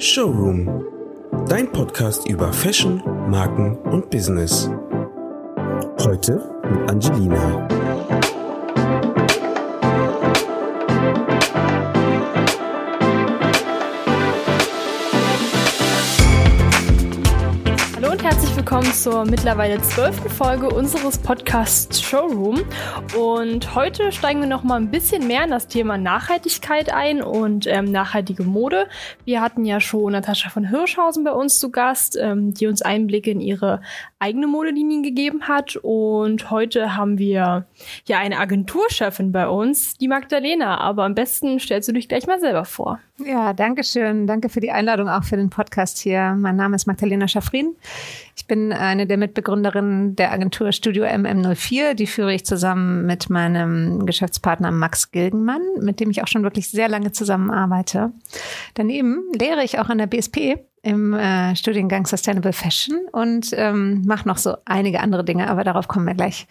Showroom, dein Podcast über Fashion, Marken und Business. Heute mit Angelina. Willkommen zur mittlerweile zwölften Folge unseres Podcasts Showroom. Und heute steigen wir noch mal ein bisschen mehr in das Thema Nachhaltigkeit ein und ähm, nachhaltige Mode. Wir hatten ja schon Natascha von Hirschhausen bei uns zu Gast, ähm, die uns Einblicke in ihre eigene Modelinien gegeben hat. Und heute haben wir ja eine Agenturchefin bei uns, die Magdalena. Aber am besten stellst du dich gleich mal selber vor. Ja, danke schön. Danke für die Einladung auch für den Podcast hier. Mein Name ist Magdalena Schaffrin. Ich bin eine der Mitbegründerinnen der Agentur Studio MM04. Die führe ich zusammen mit meinem Geschäftspartner Max Gilgenmann, mit dem ich auch schon wirklich sehr lange zusammenarbeite. Daneben lehre ich auch an der BSP im äh, Studiengang Sustainable Fashion und ähm, mache noch so einige andere Dinge, aber darauf kommen wir gleich.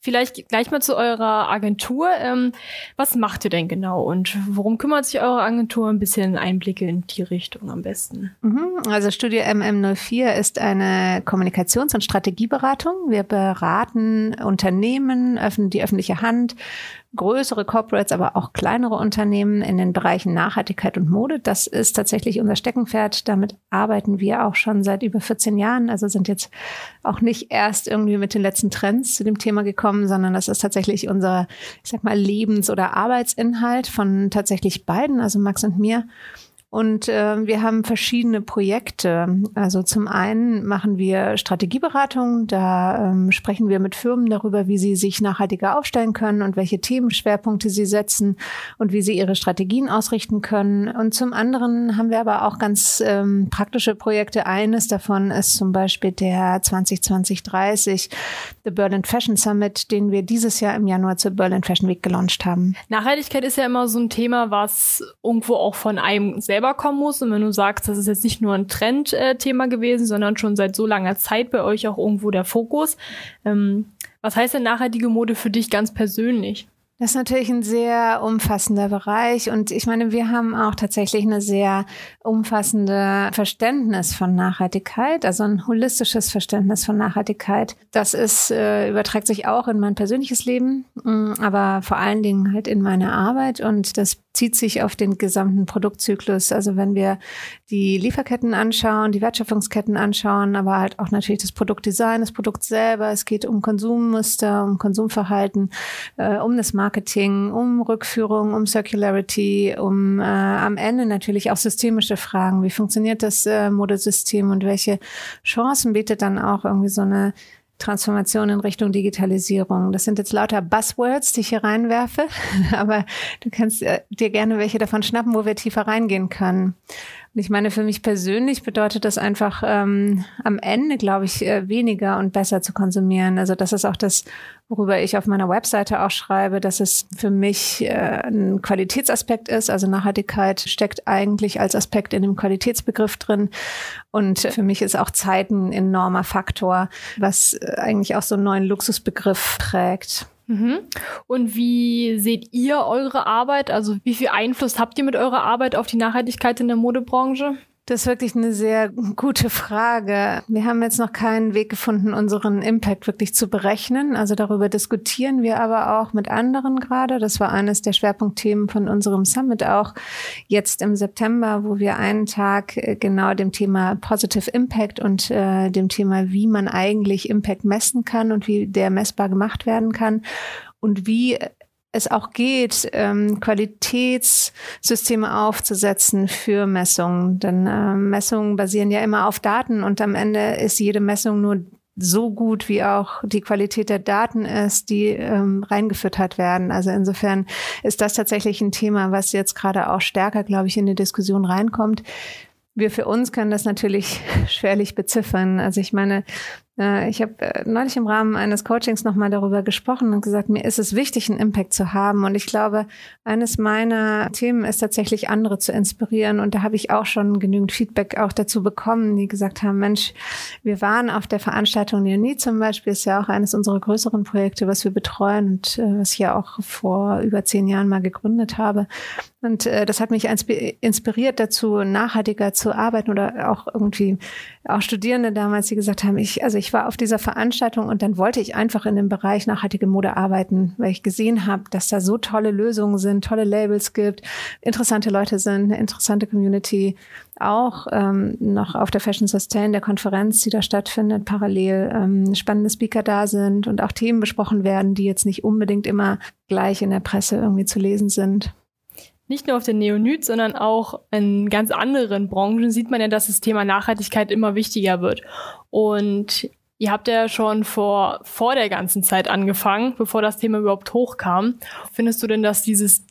Vielleicht gleich mal zu eurer Agentur. Ähm, was macht ihr denn genau und worum kümmert sich eure Agentur? Ein bisschen Einblicke in die Richtung am besten. Mhm. Also Studio MM04 ist eine Kommunikations- und Strategieberatung. Wir beraten Unternehmen, öffnen die öffentliche Hand, größere Corporates, aber auch kleinere Unternehmen in den Bereichen Nachhaltigkeit und Mode. Das ist tatsächlich unser Steckenpferd. Damit arbeiten wir auch schon seit über 14 Jahren. Also sind jetzt auch nicht erst irgendwie mit den letzten Trends zu dem Thema gekommen, sondern das ist tatsächlich unser, ich sag mal, Lebens- oder Arbeitsinhalt von tatsächlich beiden, also Max und mir. Und äh, wir haben verschiedene Projekte. Also zum einen machen wir Strategieberatung. Da ähm, sprechen wir mit Firmen darüber, wie sie sich nachhaltiger aufstellen können und welche Themenschwerpunkte sie setzen und wie sie ihre Strategien ausrichten können. Und zum anderen haben wir aber auch ganz ähm, praktische Projekte. Eines davon ist zum Beispiel der 2020-30 The Berlin Fashion Summit, den wir dieses Jahr im Januar zur Berlin Fashion Week gelauncht haben. Nachhaltigkeit ist ja immer so ein Thema, was irgendwo auch von einem selber selber kommen muss. Und wenn du sagst, das ist jetzt nicht nur ein Trendthema gewesen, sondern schon seit so langer Zeit bei euch auch irgendwo der Fokus. Ähm, was heißt denn nachhaltige Mode für dich ganz persönlich? Das ist natürlich ein sehr umfassender Bereich und ich meine, wir haben auch tatsächlich eine sehr umfassende Verständnis von Nachhaltigkeit, also ein holistisches Verständnis von Nachhaltigkeit. Das ist äh, überträgt sich auch in mein persönliches Leben, mm, aber vor allen Dingen halt in meine Arbeit und das zieht sich auf den gesamten Produktzyklus. Also wenn wir die Lieferketten anschauen, die Wertschöpfungsketten anschauen, aber halt auch natürlich das Produktdesign, das Produkt selber. Es geht um Konsummuster, um Konsumverhalten, äh, um das Marketing, um Rückführung, um Circularity, um äh, am Ende natürlich auch systemische Fragen. Wie funktioniert das äh, Modesystem und welche Chancen bietet dann auch irgendwie so eine Transformation in Richtung Digitalisierung. Das sind jetzt lauter Buzzwords, die ich hier reinwerfe, aber du kannst äh, dir gerne welche davon schnappen, wo wir tiefer reingehen können. Und ich meine, für mich persönlich bedeutet das einfach ähm, am Ende, glaube ich, äh, weniger und besser zu konsumieren. Also das ist auch das, worüber ich auf meiner Webseite auch schreibe, dass es für mich äh, ein Qualitätsaspekt ist. Also Nachhaltigkeit steckt eigentlich als Aspekt in dem Qualitätsbegriff drin. Und für mich ist auch Zeit ein enormer Faktor, was äh, eigentlich auch so einen neuen Luxusbegriff trägt. Mhm. Und wie seht ihr eure Arbeit? Also wie viel Einfluss habt ihr mit eurer Arbeit auf die Nachhaltigkeit in der Modebranche? Das ist wirklich eine sehr gute Frage. Wir haben jetzt noch keinen Weg gefunden, unseren Impact wirklich zu berechnen. Also darüber diskutieren wir aber auch mit anderen gerade. Das war eines der Schwerpunktthemen von unserem Summit auch jetzt im September, wo wir einen Tag äh, genau dem Thema Positive Impact und äh, dem Thema, wie man eigentlich Impact messen kann und wie der messbar gemacht werden kann und wie es auch geht, ähm, Qualitätssysteme aufzusetzen für Messungen. Denn äh, Messungen basieren ja immer auf Daten und am Ende ist jede Messung nur so gut, wie auch die Qualität der Daten ist, die ähm, reingeführt hat werden. Also insofern ist das tatsächlich ein Thema, was jetzt gerade auch stärker, glaube ich, in die Diskussion reinkommt. Wir für uns können das natürlich schwerlich beziffern. Also ich meine, ich habe äh, neulich im Rahmen eines Coachings nochmal darüber gesprochen und gesagt, mir ist es wichtig, einen Impact zu haben. Und ich glaube, eines meiner Themen ist tatsächlich, andere zu inspirieren. Und da habe ich auch schon genügend Feedback auch dazu bekommen, die gesagt haben, Mensch, wir waren auf der Veranstaltung Neonit zum Beispiel, ist ja auch eines unserer größeren Projekte, was wir betreuen und äh, was ich ja auch vor über zehn Jahren mal gegründet habe. Und äh, das hat mich inspiriert dazu, nachhaltiger zu arbeiten oder auch irgendwie auch Studierende damals, die gesagt haben, ich, also ich war auf dieser Veranstaltung und dann wollte ich einfach in dem Bereich nachhaltige Mode arbeiten, weil ich gesehen habe, dass da so tolle Lösungen sind, tolle Labels gibt, interessante Leute sind, eine interessante Community. Auch ähm, noch auf der Fashion Sustain, der Konferenz, die da stattfindet, parallel ähm, spannende Speaker da sind und auch Themen besprochen werden, die jetzt nicht unbedingt immer gleich in der Presse irgendwie zu lesen sind nicht nur auf den Neonit, sondern auch in ganz anderen Branchen sieht man ja, dass das Thema Nachhaltigkeit immer wichtiger wird. Und ihr habt ja schon vor, vor der ganzen Zeit angefangen, bevor das Thema überhaupt hochkam. Findest du denn, dass dieses,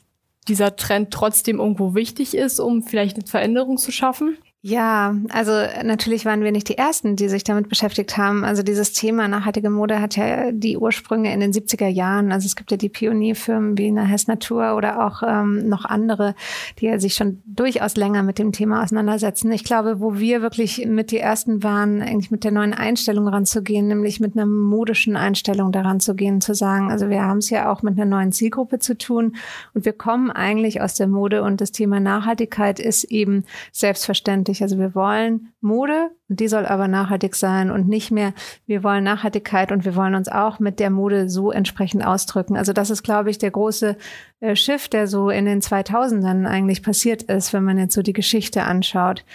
dieser Trend trotzdem irgendwo wichtig ist, um vielleicht eine Veränderung zu schaffen? Ja, also natürlich waren wir nicht die Ersten, die sich damit beschäftigt haben. Also dieses Thema nachhaltige Mode hat ja die Ursprünge in den 70er Jahren. Also es gibt ja die Pionierfirmen wie Nahes Natur oder auch ähm, noch andere, die ja sich schon durchaus länger mit dem Thema auseinandersetzen. Ich glaube, wo wir wirklich mit die Ersten waren, eigentlich mit der neuen Einstellung ranzugehen, nämlich mit einer modischen Einstellung daran zu gehen, zu sagen, also wir haben es ja auch mit einer neuen Zielgruppe zu tun und wir kommen eigentlich aus der Mode und das Thema Nachhaltigkeit ist eben selbstverständlich nachhaltig. Also wir wollen Mode die soll aber nachhaltig sein und nicht mehr, wir wollen Nachhaltigkeit und wir wollen uns auch mit der Mode so entsprechend ausdrücken. Also das ist, glaube ich, der große äh, Shift, der so in den 2000ern eigentlich passiert ist, wenn man jetzt so die Geschichte anschaut.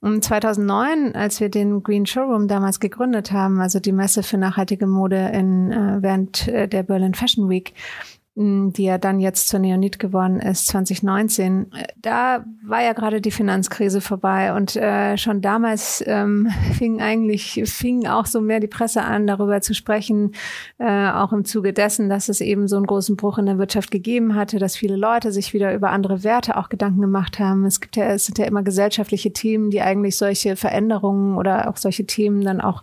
Und 2009, als wir den Green Showroom damals gegründet haben, also die Messe für nachhaltige Mode in, äh, während äh, der Berlin Fashion Week, die ja dann jetzt zur Neonit geworden ist, 2019. Da war ja gerade die Finanzkrise vorbei und äh, schon damals ähm, fing eigentlich, fing auch so mehr die Presse an, darüber zu sprechen, äh, auch im Zuge dessen, dass es eben so einen großen Bruch in der Wirtschaft gegeben hatte, dass viele Leute sich wieder über andere Werte auch Gedanken gemacht haben. Es gibt ja, es sind ja immer gesellschaftliche Themen, die eigentlich solche Veränderungen oder auch solche Themen dann auch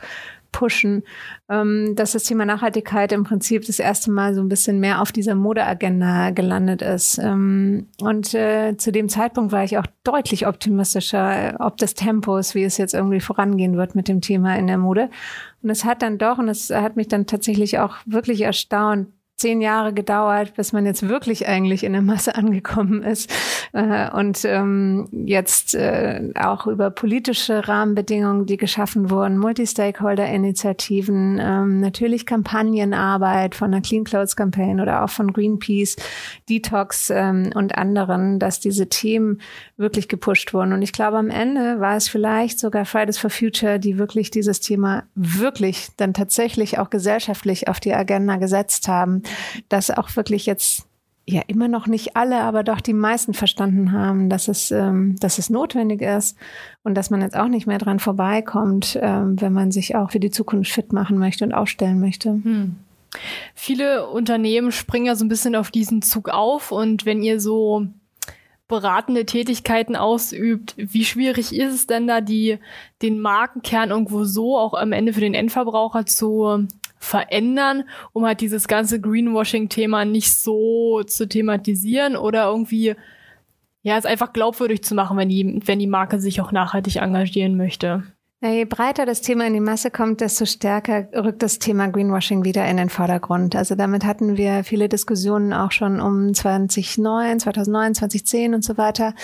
pushen, ähm, dass das Thema Nachhaltigkeit im Prinzip das erste Mal so ein bisschen mehr auf dieser Modeagenda gelandet ist. Ähm, und äh, zu dem Zeitpunkt war ich auch deutlich optimistischer, ob des Tempos, wie es jetzt irgendwie vorangehen wird mit dem Thema in der Mode. Und es hat dann doch, und es hat mich dann tatsächlich auch wirklich erstaunt, zehn Jahre gedauert, bis man jetzt wirklich eigentlich in der Masse angekommen ist äh, und ähm, jetzt äh, auch über politische Rahmenbedingungen, die geschaffen wurden, Multi-Stakeholder-Initiativen, ähm, natürlich Kampagnenarbeit von der Clean Clothes Campaign oder auch von Greenpeace, Detox ähm, und anderen, dass diese Themen wirklich gepusht wurden. Und ich glaube, am Ende war es vielleicht sogar Fridays for Future, die wirklich dieses Thema wirklich dann tatsächlich auch gesellschaftlich auf die Agenda gesetzt haben dass auch wirklich jetzt ja immer noch nicht alle, aber doch die meisten verstanden haben, dass es, ähm, dass es notwendig ist und dass man jetzt auch nicht mehr dran vorbeikommt, ähm, wenn man sich auch für die Zukunft fit machen möchte und aufstellen möchte. Hm. Viele Unternehmen springen ja so ein bisschen auf diesen Zug auf und wenn ihr so beratende Tätigkeiten ausübt, wie schwierig ist es denn da, die, den Markenkern irgendwo so auch am Ende für den Endverbraucher zu verändern, um halt dieses ganze Greenwashing-Thema nicht so zu thematisieren oder irgendwie ja, es einfach glaubwürdig zu machen, wenn die, wenn die Marke sich auch nachhaltig engagieren möchte. Na, je breiter das Thema in die Masse kommt, desto stärker rückt das Thema Greenwashing wieder in den Vordergrund. Also damit hatten wir viele Diskussionen auch schon um 2009, 2009, 2010 und so weiter.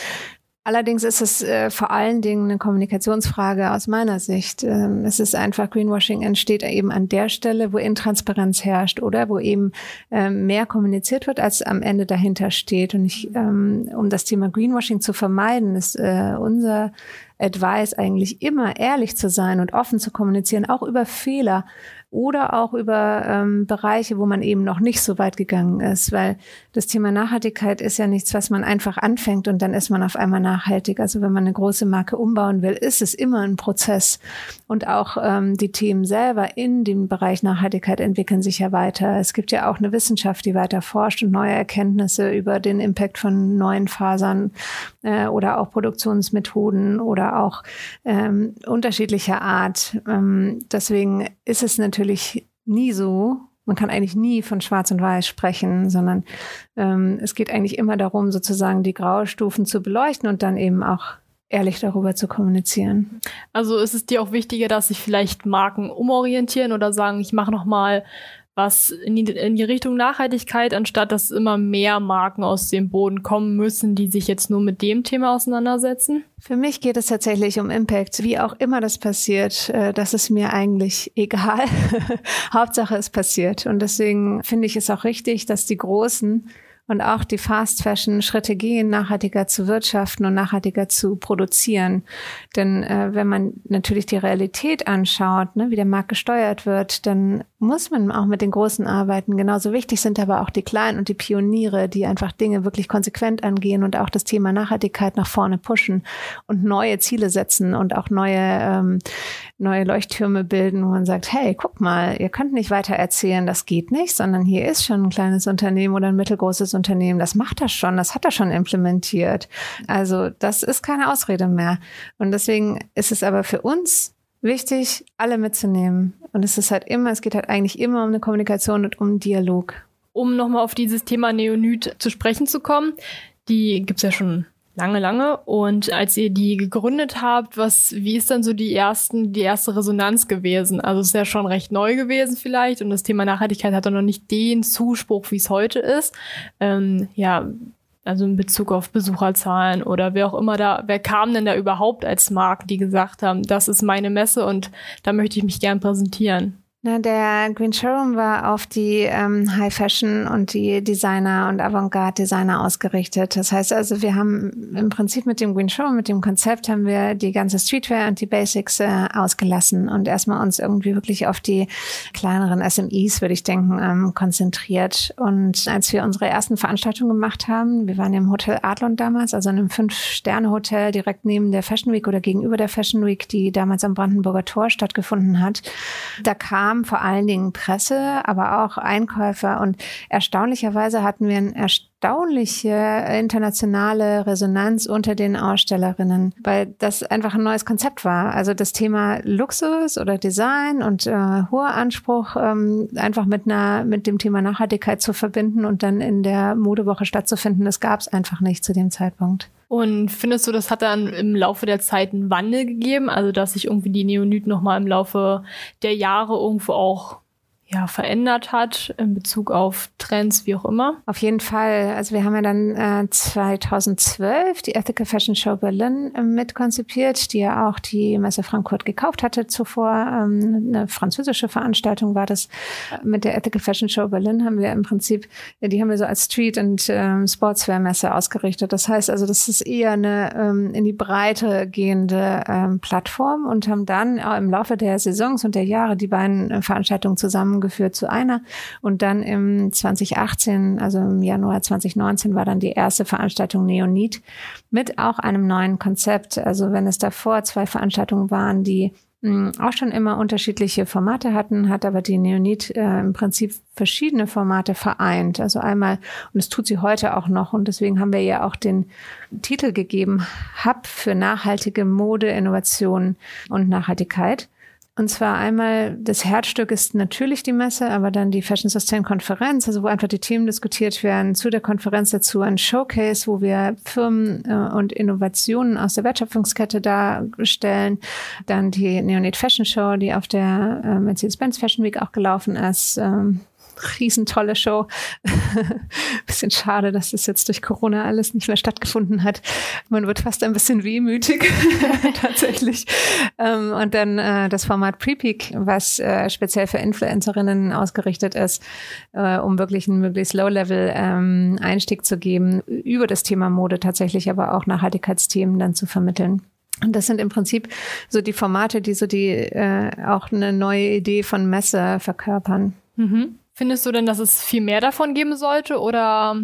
Allerdings ist es äh, vor allen Dingen eine Kommunikationsfrage aus meiner Sicht. Ähm, es ist einfach, Greenwashing entsteht eben an der Stelle, wo Intransparenz herrscht oder wo eben ähm, mehr kommuniziert wird, als am Ende dahinter steht. Und ich, ähm, um das Thema Greenwashing zu vermeiden, ist äh, unser Advice eigentlich immer ehrlich zu sein und offen zu kommunizieren, auch über Fehler oder auch über ähm, Bereiche, wo man eben noch nicht so weit gegangen ist, weil das Thema Nachhaltigkeit ist ja nichts, was man einfach anfängt und dann ist man auf einmal nachhaltig. Also wenn man eine große Marke umbauen will, ist es immer ein Prozess und auch ähm, die Themen selber in dem Bereich Nachhaltigkeit entwickeln sich ja weiter. Es gibt ja auch eine Wissenschaft, die weiter forscht und neue Erkenntnisse über den Impact von neuen Fasern äh, oder auch Produktionsmethoden oder auch ähm, unterschiedlicher Art. Ähm, deswegen ist es natürlich nie so, man kann eigentlich nie von Schwarz und Weiß sprechen, sondern ähm, es geht eigentlich immer darum, sozusagen die Graustufen zu beleuchten und dann eben auch ehrlich darüber zu kommunizieren. Also ist es dir auch wichtiger, dass sich vielleicht Marken umorientieren oder sagen, ich mache noch mal was in die, in die Richtung Nachhaltigkeit, anstatt dass immer mehr Marken aus dem Boden kommen müssen, die sich jetzt nur mit dem Thema auseinandersetzen? Für mich geht es tatsächlich um Impact. Wie auch immer das passiert, äh, das ist mir eigentlich egal. Hauptsache es passiert. Und deswegen finde ich es auch richtig, dass die Großen und auch die Fast Fashion Schritte gehen, nachhaltiger zu wirtschaften und nachhaltiger zu produzieren. Denn äh, wenn man natürlich die Realität anschaut, ne, wie der Markt gesteuert wird, dann muss man auch mit den Großen arbeiten. Genauso wichtig sind aber auch die Kleinen und die Pioniere, die einfach Dinge wirklich konsequent angehen und auch das Thema Nachhaltigkeit nach vorne pushen und neue Ziele setzen und auch neue, ähm, neue Leuchttürme bilden, wo man sagt, hey, guck mal, ihr könnt nicht weiter erzählen, das geht nicht, sondern hier ist schon ein kleines Unternehmen oder ein mittelgroßes Unternehmen, das macht das schon, das hat er schon implementiert. Also das ist keine Ausrede mehr. Und deswegen ist es aber für uns wichtig, alle mitzunehmen. Und es ist halt immer, es geht halt eigentlich immer um eine Kommunikation und um Dialog. Um nochmal auf dieses Thema Neonit zu sprechen zu kommen, die gibt's ja schon lange, lange. Und als ihr die gegründet habt, was, wie ist dann so die ersten, die erste Resonanz gewesen? Also es ist ja schon recht neu gewesen vielleicht und das Thema Nachhaltigkeit hat doch noch nicht den Zuspruch, wie es heute ist. Ähm, ja, also in Bezug auf Besucherzahlen oder wer auch immer da, wer kam denn da überhaupt als Marken, die gesagt haben, das ist meine Messe und da möchte ich mich gern präsentieren? Na, der Green Showroom war auf die ähm, High Fashion und die Designer und Avantgarde Designer ausgerichtet. Das heißt also, wir haben im Prinzip mit dem Green Showroom, mit dem Konzept haben wir die ganze Streetwear und die Basics äh, ausgelassen und erstmal uns irgendwie wirklich auf die kleineren SMEs, würde ich denken, ähm, konzentriert. Und als wir unsere ersten Veranstaltungen gemacht haben, wir waren im Hotel Adlon damals, also in einem Fünf-Sterne-Hotel direkt neben der Fashion Week oder gegenüber der Fashion Week, die damals am Brandenburger Tor stattgefunden hat. Da kam kam vor allen Dingen Presse, aber auch Einkäufer und erstaunlicherweise hatten wir ein erstaunliche internationale Resonanz unter den Ausstellerinnen, weil das einfach ein neues Konzept war. Also das Thema Luxus oder Design und äh, hoher Anspruch ähm, einfach mit einer mit dem Thema Nachhaltigkeit zu verbinden und dann in der Modewoche stattzufinden, das gab es einfach nicht zu dem Zeitpunkt. Und findest du, das hat dann im Laufe der Zeit einen Wandel gegeben? Also, dass sich irgendwie die Neonit nochmal im Laufe der Jahre irgendwo auch ja, verändert hat in Bezug auf Trends, wie auch immer? Auf jeden Fall. Also wir haben ja dann äh, 2012 die Ethical Fashion Show Berlin äh, mitkonzipiert, die ja auch die Messe Frankfurt gekauft hatte zuvor. Ähm, eine französische Veranstaltung war das. Mit der Ethical Fashion Show Berlin haben wir im Prinzip, die haben wir so als Street- und ähm, Sportswear-Messe ausgerichtet. Das heißt also, das ist eher eine ähm, in die Breite gehende ähm, Plattform und haben dann auch im Laufe der Saisons und der Jahre die beiden äh, Veranstaltungen zusammen zusammengeführt zu einer. Und dann im 2018, also im Januar 2019, war dann die erste Veranstaltung Neonit mit auch einem neuen Konzept. Also wenn es davor zwei Veranstaltungen waren, die hm, auch schon immer unterschiedliche Formate hatten, hat aber die Neonit äh, im Prinzip verschiedene Formate vereint. Also einmal, und es tut sie heute auch noch, und deswegen haben wir ja auch den Titel gegeben, Hub für nachhaltige Mode, Innovation und Nachhaltigkeit. Und zwar einmal, das Herzstück ist natürlich die Messe, aber dann die Fashion Sustain Konferenz, also wo einfach die Themen diskutiert werden. Zu der Konferenz dazu ein Showcase, wo wir Firmen äh, und Innovationen aus der Wertschöpfungskette darstellen. Dann die Neonate Fashion Show, die auf der äh, Mercedes-Benz Fashion Week auch gelaufen ist. Riesentolle Show. bisschen schade, dass das jetzt durch Corona alles nicht mehr stattgefunden hat. Man wird fast ein bisschen wehmütig tatsächlich. Ähm, und dann äh, das Format Prepeak, was äh, speziell für Influencerinnen ausgerichtet ist, äh, um wirklich einen möglichst Low-Level ähm, Einstieg zu geben, über das Thema Mode tatsächlich, aber auch Nachhaltigkeitsthemen dann zu vermitteln. Und das sind im Prinzip so die Formate, die so die äh, auch eine neue Idee von Messe verkörpern. Mhm. Findest du denn, dass es viel mehr davon geben sollte oder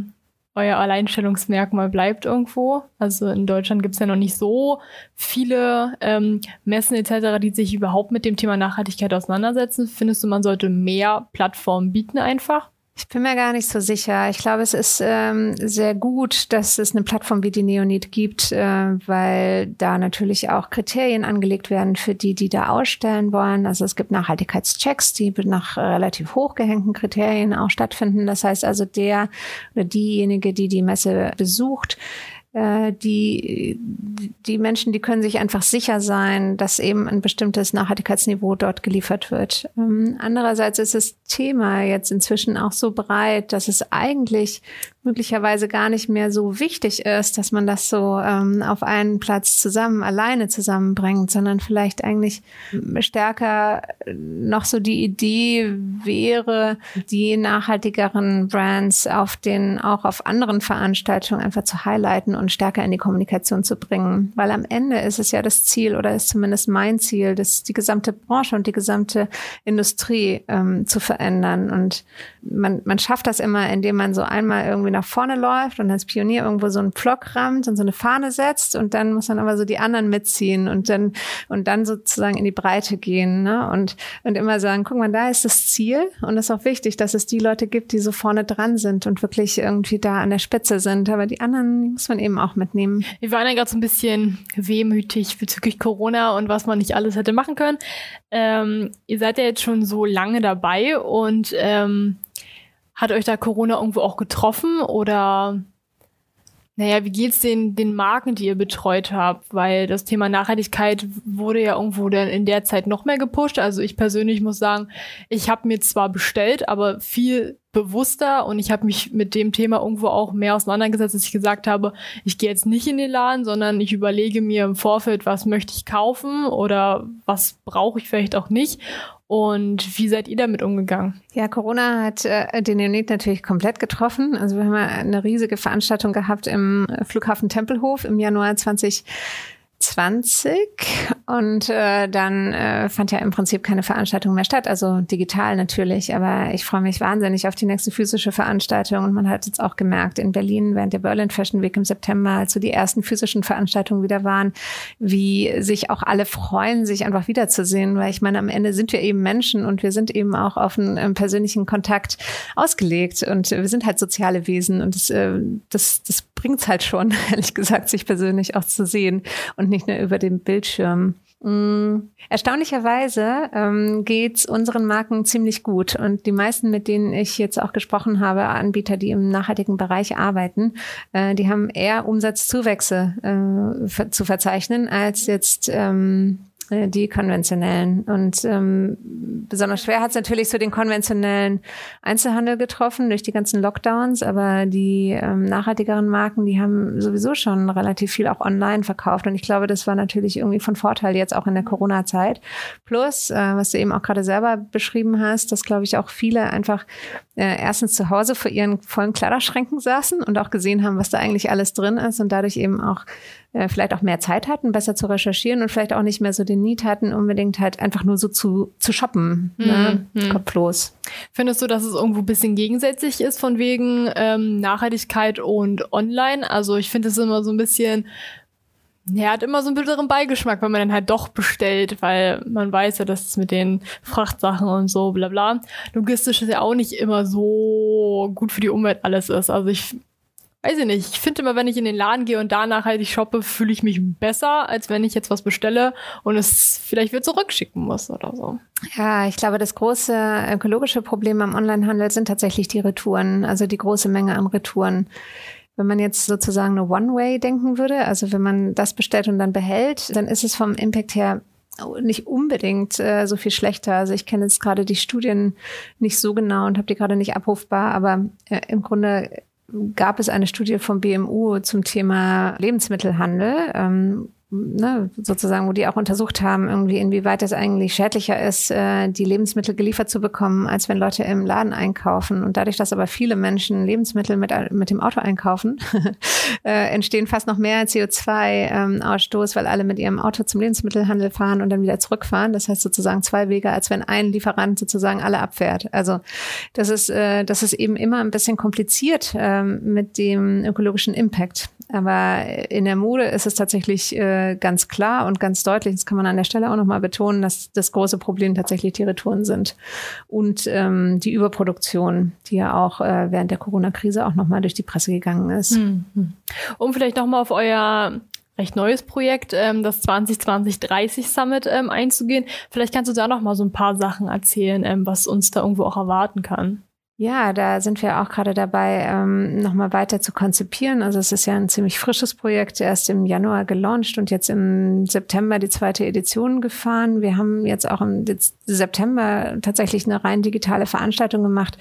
euer Alleinstellungsmerkmal bleibt irgendwo? Also in Deutschland gibt es ja noch nicht so viele ähm, Messen etc., die sich überhaupt mit dem Thema Nachhaltigkeit auseinandersetzen. Findest du, man sollte mehr Plattformen bieten einfach? Ich bin mir gar nicht so sicher. Ich glaube, es ist ähm, sehr gut, dass es eine Plattform wie die Neonit gibt, äh, weil da natürlich auch Kriterien angelegt werden für die, die da ausstellen wollen. Also es gibt Nachhaltigkeitschecks, die nach relativ hochgehängten Kriterien auch stattfinden. Das heißt also, der oder diejenige, die die Messe besucht, äh, die, die Menschen, die können sich einfach sicher sein, dass eben ein bestimmtes Nachhaltigkeitsniveau dort geliefert wird. Ähm, andererseits ist das Thema jetzt inzwischen auch so breit, dass es eigentlich möglicherweise gar nicht mehr so wichtig ist, dass man das so ähm, auf einen Platz zusammen, alleine zusammenbringt, sondern vielleicht eigentlich stärker noch so die Idee wäre, die nachhaltigeren Brands auf den, auch auf anderen Veranstaltungen einfach zu highlighten und stärker in die Kommunikation zu bringen. Weil am Ende ist es ja das Ziel oder ist zumindest mein Ziel, dass die gesamte Branche und die gesamte Industrie ähm, zu verändern. Und man, man schafft das immer, indem man so einmal irgendwie irgendwie nach vorne läuft und als Pionier irgendwo so einen Pflock rammt und so eine Fahne setzt und dann muss man aber so die anderen mitziehen und dann und dann sozusagen in die Breite gehen ne? und und immer sagen, guck mal, da ist das Ziel und es ist auch wichtig, dass es die Leute gibt, die so vorne dran sind und wirklich irgendwie da an der Spitze sind, aber die anderen die muss man eben auch mitnehmen. Wir waren ja gerade so ein bisschen wehmütig bezüglich Corona und was man nicht alles hätte machen können. Ähm, ihr seid ja jetzt schon so lange dabei und ähm, hat euch da Corona irgendwo auch getroffen oder naja, wie geht's den, den Marken, die ihr betreut habt? Weil das Thema Nachhaltigkeit wurde ja irgendwo dann in der Zeit noch mehr gepusht. Also ich persönlich muss sagen, ich habe mir zwar bestellt, aber viel bewusster und ich habe mich mit dem Thema irgendwo auch mehr auseinandergesetzt, dass ich gesagt habe, ich gehe jetzt nicht in den Laden, sondern ich überlege mir im Vorfeld, was möchte ich kaufen oder was brauche ich vielleicht auch nicht und wie seid ihr damit umgegangen? Ja, Corona hat äh, den Neonit natürlich komplett getroffen. Also wir haben eine riesige Veranstaltung gehabt im Flughafen Tempelhof im Januar 20 20 und äh, dann äh, fand ja im Prinzip keine Veranstaltung mehr statt, also digital natürlich, aber ich freue mich wahnsinnig auf die nächste physische Veranstaltung. Und man hat jetzt auch gemerkt in Berlin während der Berlin Fashion Week im September, als so die ersten physischen Veranstaltungen wieder waren, wie sich auch alle freuen, sich einfach wiederzusehen, weil ich meine, am Ende sind wir eben Menschen und wir sind eben auch auf einen, einen persönlichen Kontakt ausgelegt. Und wir sind halt soziale Wesen. Und das, äh, das, das bringt's halt schon, ehrlich gesagt, sich persönlich auch zu sehen und und nicht nur über den Bildschirm. Mm. Erstaunlicherweise ähm, geht unseren Marken ziemlich gut. Und die meisten, mit denen ich jetzt auch gesprochen habe, Anbieter, die im nachhaltigen Bereich arbeiten, äh, die haben eher Umsatzzuwächse äh, zu verzeichnen als jetzt ähm, äh, die konventionellen. Und ähm, besonders schwer hat es natürlich so den konventionellen Einzelhandel getroffen durch die ganzen Lockdowns, aber die ähm, nachhaltigeren Marken, die haben sowieso schon relativ viel auch online verkauft. Und ich glaube, das war natürlich irgendwie von Vorteil jetzt auch in der Corona-Zeit. Plus, äh, was du eben auch gerade selber beschrieben hast, dass, glaube ich, auch viele einfach äh, erstens zu Hause vor ihren vollen Kleiderschränken saßen und auch gesehen haben, was da eigentlich alles drin ist und dadurch eben auch äh, vielleicht auch mehr Zeit hatten, besser zu recherchieren und vielleicht auch nicht mehr so den Need hatten, unbedingt halt einfach nur so zu, zu shoppen, mhm. ne? Mhm. kopflos. Findest du, dass es irgendwo ein bisschen gegensätzlich ist von wegen ähm, Nachhaltigkeit und Online? Also ich finde es immer so ein bisschen, ja, hat immer so einen bitteren Beigeschmack, wenn man dann halt doch bestellt, weil man weiß ja, dass es mit den Frachtsachen und so bla bla logistisch ist ja auch nicht immer so gut für die Umwelt alles ist. Also ich weiß ich nicht, ich finde immer, wenn ich in den Laden gehe und danach halt ich shoppe, fühle ich mich besser, als wenn ich jetzt was bestelle und es vielleicht wieder zurückschicken muss oder so. Ja, ich glaube, das große ökologische Problem am Onlinehandel sind tatsächlich die Retouren, also die große Menge an Retouren. Wenn man jetzt sozusagen eine One-Way denken würde, also wenn man das bestellt und dann behält, dann ist es vom Impact her nicht unbedingt äh, so viel schlechter. Also ich kenne jetzt gerade die Studien nicht so genau und habe die gerade nicht abrufbar, aber äh, im Grunde gab es eine Studie vom BMU zum Thema Lebensmittelhandel. Ähm, ne, sozusagen, wo die auch untersucht haben, irgendwie inwieweit es eigentlich schädlicher ist, äh, die Lebensmittel geliefert zu bekommen, als wenn Leute im Laden einkaufen. Und dadurch, dass aber viele Menschen Lebensmittel mit, mit dem Auto einkaufen, äh, entstehen fast noch mehr CO2-Ausstoß, ähm, weil alle mit ihrem Auto zum Lebensmittelhandel fahren und dann wieder zurückfahren. Das heißt sozusagen zwei Wege, als wenn ein Lieferant sozusagen alle abfährt. Also das ist, äh, das ist eben immer ein bisschen kompliziert ähm, mit dem ökologischen Impact. Aber in der Mode ist es tatsächlich äh, ganz klar und ganz deutlich, das kann man an der Stelle auch nochmal betonen, dass das große Problem tatsächlich die Retouren sind und ähm, die Überproduktion, die ja auch äh, während der Corona-Krise auch nochmal durch die Presse gegangen ist. Mhm. Um vielleicht nochmal auf euer recht neues Projekt, ähm, das 2020-30 Summit ähm, einzugehen. Vielleicht kannst du da noch mal so ein paar Sachen erzählen, ähm, was uns da irgendwo auch erwarten kann. Ja, da sind wir auch gerade dabei, ähm, nochmal weiter zu konzipieren. Also es ist ja ein ziemlich frisches Projekt, erst im Januar gelauncht und jetzt im September die zweite Edition gefahren. Wir haben jetzt auch im September tatsächlich eine rein digitale Veranstaltung gemacht.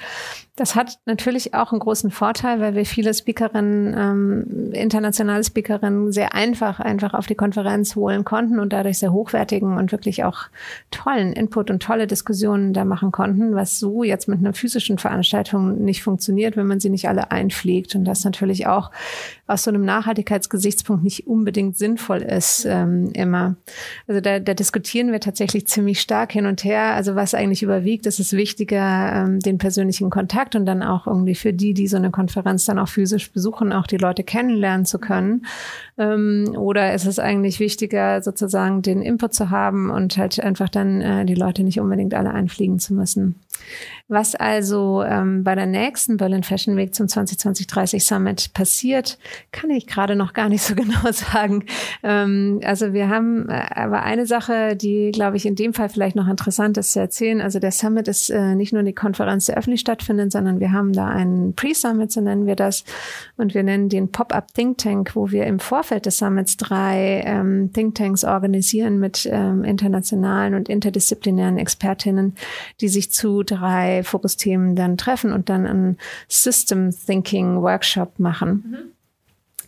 Das hat natürlich auch einen großen Vorteil, weil wir viele Speakerinnen, ähm, internationale Speakerinnen sehr einfach, einfach auf die Konferenz holen konnten und dadurch sehr hochwertigen und wirklich auch tollen Input und tolle Diskussionen da machen konnten, was so jetzt mit einer physischen Veranstaltung nicht funktioniert, wenn man sie nicht alle einfliegt. Und das natürlich auch aus so einem Nachhaltigkeitsgesichtspunkt nicht unbedingt sinnvoll ist, ähm, immer. Also da, da diskutieren wir tatsächlich ziemlich stark hin und her. Also was eigentlich überwiegt, ist es wichtiger, ähm, den persönlichen Kontakt und dann auch irgendwie für die, die so eine Konferenz dann auch physisch besuchen, auch die Leute kennenlernen zu können. Ähm, oder ist es eigentlich wichtiger, sozusagen den Input zu haben und halt einfach dann äh, die Leute nicht unbedingt alle einfliegen zu müssen? Was also ähm, bei der nächsten Berlin Fashion Week zum 2020-30 Summit passiert, kann ich gerade noch gar nicht so genau sagen. Ähm, also wir haben äh, aber eine Sache, die, glaube ich, in dem Fall vielleicht noch interessant ist zu erzählen. Also der Summit ist äh, nicht nur die Konferenz, die öffentlich stattfindet, sondern wir haben da einen Pre-Summit, so nennen wir das. Und wir nennen den Pop-Up Think Tank, wo wir im Vorfeld des Summits drei ähm, Think Tanks organisieren mit ähm, internationalen und interdisziplinären Expertinnen, die sich zu drei Fokusthemen dann treffen und dann einen System Thinking Workshop machen. Mhm.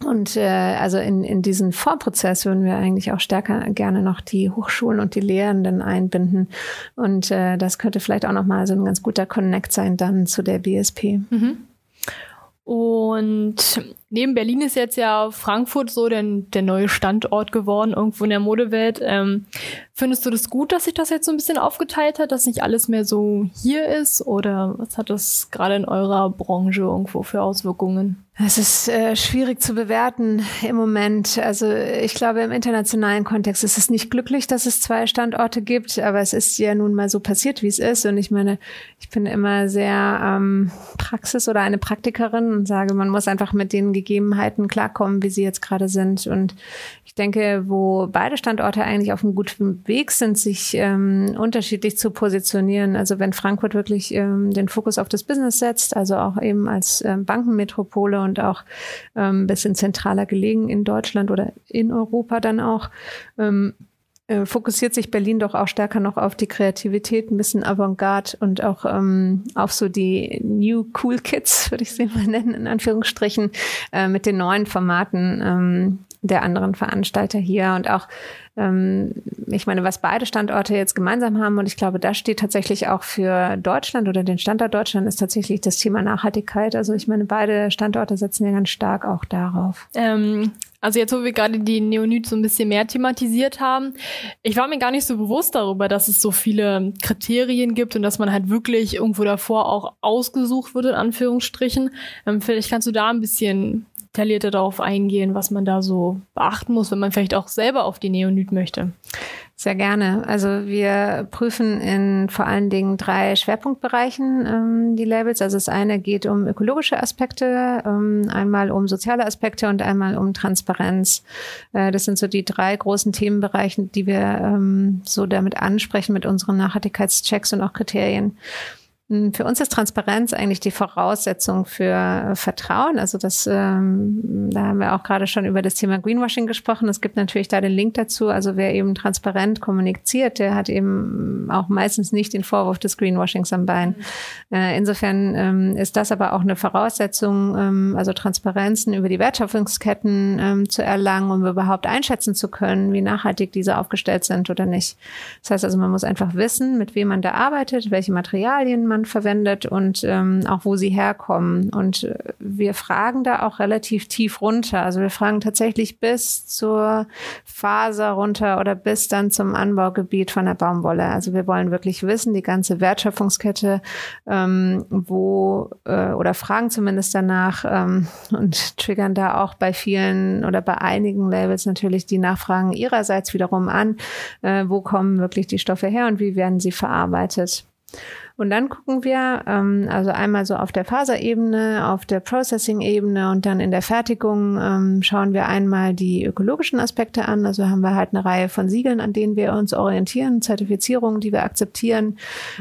Und äh, also in, in diesen Vorprozess würden wir eigentlich auch stärker gerne noch die Hochschulen und die Lehrenden einbinden. Und äh, das könnte vielleicht auch nochmal so ein ganz guter Connect sein dann zu der BSP. Mhm. Und neben Berlin ist jetzt ja Frankfurt so der, der neue Standort geworden, irgendwo in der Modewelt. Ähm, findest du das gut, dass sich das jetzt so ein bisschen aufgeteilt hat, dass nicht alles mehr so hier ist? Oder was hat das gerade in eurer Branche irgendwo für Auswirkungen? Es ist äh, schwierig zu bewerten im Moment. Also ich glaube, im internationalen Kontext ist es nicht glücklich, dass es zwei Standorte gibt, aber es ist ja nun mal so passiert, wie es ist. Und ich meine, ich bin immer sehr ähm, Praxis oder eine Praktikerin und sage, man muss einfach mit den Gegebenheiten klarkommen, wie sie jetzt gerade sind. Und ich denke, wo beide Standorte eigentlich auf einem guten Weg sind, sich ähm, unterschiedlich zu positionieren. Also wenn Frankfurt wirklich ähm, den Fokus auf das Business setzt, also auch eben als ähm, Bankenmetropole auch ähm, bisschen zentraler gelegen in Deutschland oder in Europa dann auch. Ähm, äh, fokussiert sich Berlin doch auch stärker noch auf die Kreativität, ein bisschen Avantgarde und auch ähm, auf so die New Cool Kids, würde ich sie mal nennen, in Anführungsstrichen, äh, mit den neuen Formaten ähm, der anderen Veranstalter hier und auch ähm, ich meine, was beide Standorte jetzt gemeinsam haben, und ich glaube, das steht tatsächlich auch für Deutschland oder den Standort Deutschland, ist tatsächlich das Thema Nachhaltigkeit. Also ich meine, beide Standorte setzen ja ganz stark auch darauf. Ähm, also jetzt, wo wir gerade die Neonit so ein bisschen mehr thematisiert haben, ich war mir gar nicht so bewusst darüber, dass es so viele Kriterien gibt und dass man halt wirklich irgendwo davor auch ausgesucht wird, in Anführungsstrichen. Ähm, vielleicht kannst du da ein bisschen detaillierter darauf eingehen, was man da so beachten muss, wenn man vielleicht auch selber auf die Neonit möchte. Sehr gerne. Also wir prüfen in vor allen Dingen drei Schwerpunktbereichen ähm, die Labels. Also das eine geht um ökologische Aspekte, ähm, einmal um soziale Aspekte und einmal um Transparenz. Äh, das sind so die drei großen Themenbereiche, die wir ähm, so damit ansprechen mit unseren Nachhaltigkeitschecks und auch Kriterien. Hm, für uns ist Transparenz eigentlich die Voraussetzung für Vertrauen. Also das, ähm, da haben wir auch gerade schon über das Thema Greenwashing gesprochen. Es gibt natürlich da den Link dazu. Also wer eben transparent kommuniziert, der hat eben auch meistens nicht den Vorwurf des Greenwashings am Bein. Mhm. Äh, insofern ähm, ist das aber auch eine Voraussetzung, ähm, also Transparenzen über die Wertschöpfungsketten ähm, zu erlangen, um überhaupt einschätzen zu können, wie nachhaltig diese aufgestellt sind oder nicht. Das heißt also, man muss einfach wissen, mit wem man da arbeitet, welche Materialien man man verwendet und ähm, auch wo sie herkommen. Und äh, wir fragen da auch relativ tief runter. Also wir fragen tatsächlich bis zur Faser runter oder bis dann zum Anbaugebiet von der Baumwolle. Also wir wollen wirklich wissen, die ganze Wertschöpfungskette, ähm, wo äh, oder fragen zumindest danach ähm, und triggern da auch bei vielen oder bei einigen Labels natürlich die Nachfragen ihrerseits wiederum an, äh, wo kommen wirklich die Stoffe her und wie werden sie verarbeitet. Und dann gucken wir ähm, also einmal so auf der Faserebene, auf der Processing-Ebene und dann in der Fertigung ähm, schauen wir einmal die ökologischen Aspekte an. Also haben wir halt eine Reihe von Siegeln, an denen wir uns orientieren, Zertifizierungen, die wir akzeptieren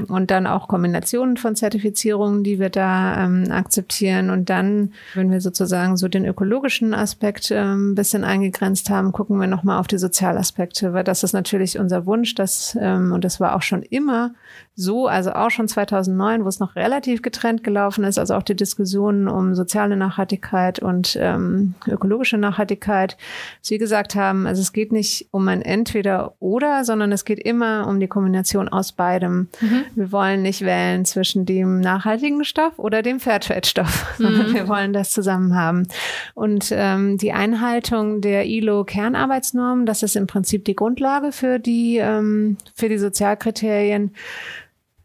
und dann auch Kombinationen von Zertifizierungen, die wir da ähm, akzeptieren. Und dann, wenn wir sozusagen so den ökologischen Aspekt ähm, ein bisschen eingegrenzt haben, gucken wir nochmal auf die Sozialaspekte, weil das ist natürlich unser Wunsch, dass, ähm, und das war auch schon immer so, also auch schon 2009, wo es noch relativ getrennt gelaufen ist, also auch die Diskussionen um soziale Nachhaltigkeit und ähm, ökologische Nachhaltigkeit, dass wir gesagt haben, also es geht nicht um ein Entweder-Oder, sondern es geht immer um die Kombination aus beidem. Mhm. Wir wollen nicht wählen zwischen dem nachhaltigen Stoff oder dem Fairtrade-Stoff, sondern mhm. wir wollen das zusammen haben. Und ähm, die Einhaltung der ILO-Kernarbeitsnormen, das ist im Prinzip die Grundlage für die, ähm, für die Sozialkriterien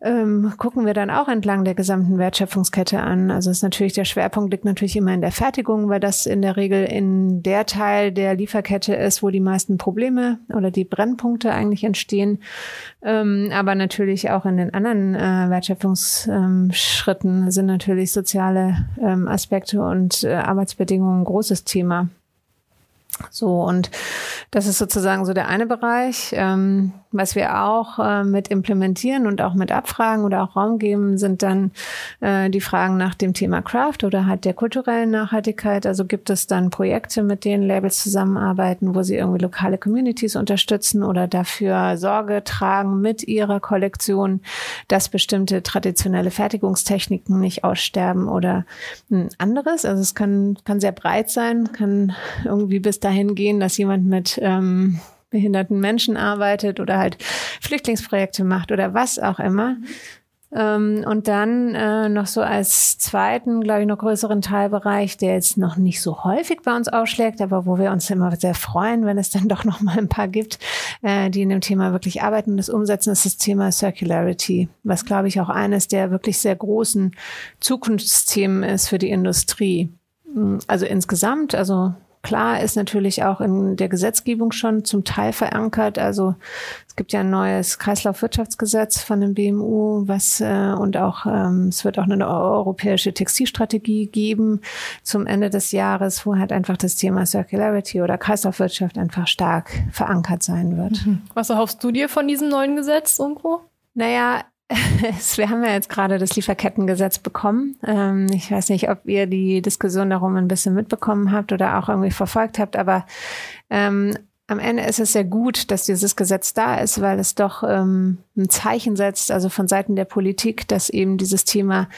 ähm, gucken wir dann auch entlang der gesamten Wertschöpfungskette an. Also ist natürlich der Schwerpunkt liegt natürlich immer in der Fertigung, weil das in der Regel in der Teil der Lieferkette ist, wo die meisten Probleme oder die Brennpunkte eigentlich entstehen. Ähm, aber natürlich auch in den anderen äh, Wertschöpfungsschritten sind natürlich soziale ähm, Aspekte und äh, Arbeitsbedingungen ein großes Thema. So, und das ist sozusagen so der eine Bereich. Ähm, was wir auch äh, mit implementieren und auch mit Abfragen oder auch Raum geben, sind dann äh, die Fragen nach dem Thema Craft oder halt der kulturellen Nachhaltigkeit. Also gibt es dann Projekte, mit denen Labels zusammenarbeiten, wo sie irgendwie lokale Communities unterstützen oder dafür Sorge tragen mit ihrer Kollektion, dass bestimmte traditionelle Fertigungstechniken nicht aussterben oder ein anderes. Also es kann, kann sehr breit sein, kann irgendwie bis dahin gehen, dass jemand mit ähm, behinderten Menschen arbeitet oder halt Flüchtlingsprojekte macht oder was auch immer. Ähm, und dann äh, noch so als zweiten, glaube ich, noch größeren Teilbereich, der jetzt noch nicht so häufig bei uns ausschlägt, aber wo wir uns immer sehr freuen, wenn es dann doch noch mal ein paar gibt, äh, die in dem Thema wirklich arbeiten und das umsetzen, ist das Thema Circularity, was, glaube ich, auch eines der wirklich sehr großen Zukunftsthemen ist für die Industrie. Also insgesamt, also Klar ist natürlich auch in der Gesetzgebung schon zum Teil verankert. Also es gibt ja ein neues Kreislaufwirtschaftsgesetz von dem BMU, was äh, und auch ähm, es wird auch eine europäische Textilstrategie geben zum Ende des Jahres, wo halt einfach das Thema Circularity oder Kreislaufwirtschaft einfach stark verankert sein wird. Mhm. Was erhoffst du dir von diesem neuen Gesetz irgendwo? Naja, wir haben ja jetzt gerade das Lieferkettengesetz bekommen. Ähm, ich weiß nicht, ob ihr die Diskussion darum ein bisschen mitbekommen habt oder auch irgendwie verfolgt habt, aber ähm, am Ende ist es sehr gut, dass dieses Gesetz da ist, weil es doch ähm, ein Zeichen setzt, also von Seiten der Politik, dass eben dieses Thema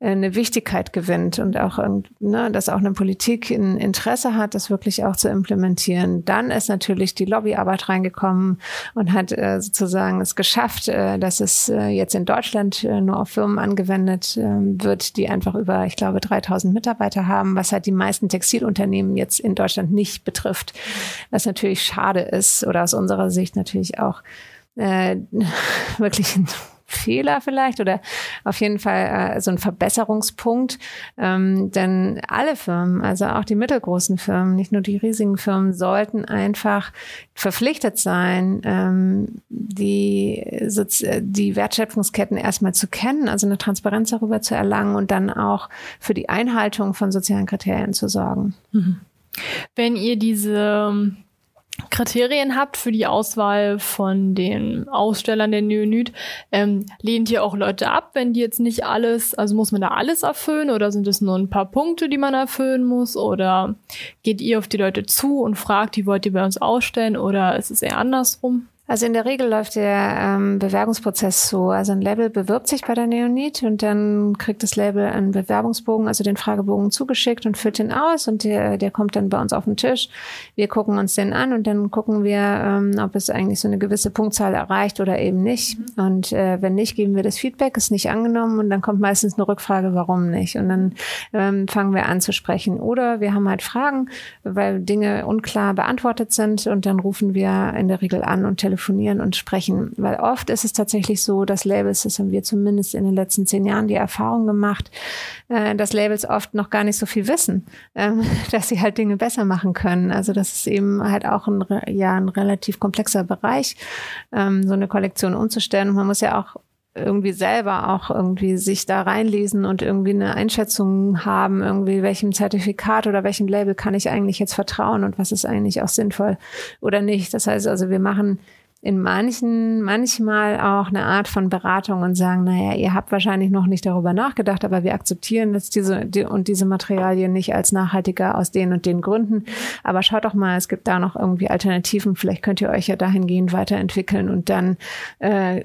äh, eine Wichtigkeit gewinnt und auch, ne, dass auch eine Politik ein Interesse hat, das wirklich auch zu implementieren. Dann ist natürlich die Lobbyarbeit reingekommen und hat äh, sozusagen es geschafft, äh, dass es äh, jetzt in Deutschland äh, nur auf Firmen angewendet äh, wird, die einfach über, ich glaube, 3000 Mitarbeiter haben, was halt die meisten Textilunternehmen jetzt in Deutschland nicht betrifft, was natürlich schade ist oder aus unserer Sicht natürlich auch äh, wirklich ein Fehler vielleicht oder auf jeden Fall äh, so ein Verbesserungspunkt. Ähm, denn alle Firmen, also auch die mittelgroßen Firmen, nicht nur die riesigen Firmen, sollten einfach verpflichtet sein, ähm, die, die Wertschöpfungsketten erstmal zu kennen, also eine Transparenz darüber zu erlangen und dann auch für die Einhaltung von sozialen Kriterien zu sorgen. Mhm. Wenn ihr diese Kriterien habt für die Auswahl von den Ausstellern der Neonyd, ähm, lehnt ihr auch Leute ab, wenn die jetzt nicht alles, also muss man da alles erfüllen oder sind es nur ein paar Punkte, die man erfüllen muss oder geht ihr auf die Leute zu und fragt, die wollt ihr bei uns ausstellen oder ist es eher andersrum? Also in der Regel läuft der ähm, Bewerbungsprozess so. Also ein Label bewirbt sich bei der Neonit und dann kriegt das Label einen Bewerbungsbogen, also den Fragebogen zugeschickt und füllt den aus und der, der kommt dann bei uns auf den Tisch. Wir gucken uns den an und dann gucken wir, ähm, ob es eigentlich so eine gewisse Punktzahl erreicht oder eben nicht. Mhm. Und äh, wenn nicht, geben wir das Feedback, ist nicht angenommen und dann kommt meistens eine Rückfrage, warum nicht. Und dann ähm, fangen wir an zu sprechen. Oder wir haben halt Fragen, weil Dinge unklar beantwortet sind und dann rufen wir in der Regel an und telefonieren telefonieren und sprechen. Weil oft ist es tatsächlich so, dass Labels, das haben wir zumindest in den letzten zehn Jahren die Erfahrung gemacht, äh, dass Labels oft noch gar nicht so viel wissen, ähm, dass sie halt Dinge besser machen können. Also das ist eben halt auch ein, ja, ein relativ komplexer Bereich, ähm, so eine Kollektion umzustellen. Und man muss ja auch irgendwie selber auch irgendwie sich da reinlesen und irgendwie eine Einschätzung haben, irgendwie welchem Zertifikat oder welchem Label kann ich eigentlich jetzt vertrauen und was ist eigentlich auch sinnvoll oder nicht. Das heißt also, wir machen in manchen, manchmal auch eine Art von Beratung und sagen, naja, ihr habt wahrscheinlich noch nicht darüber nachgedacht, aber wir akzeptieren jetzt diese die, und diese Materialien nicht als nachhaltiger aus den und den Gründen. Aber schaut doch mal, es gibt da noch irgendwie Alternativen. Vielleicht könnt ihr euch ja dahingehend weiterentwickeln und dann äh,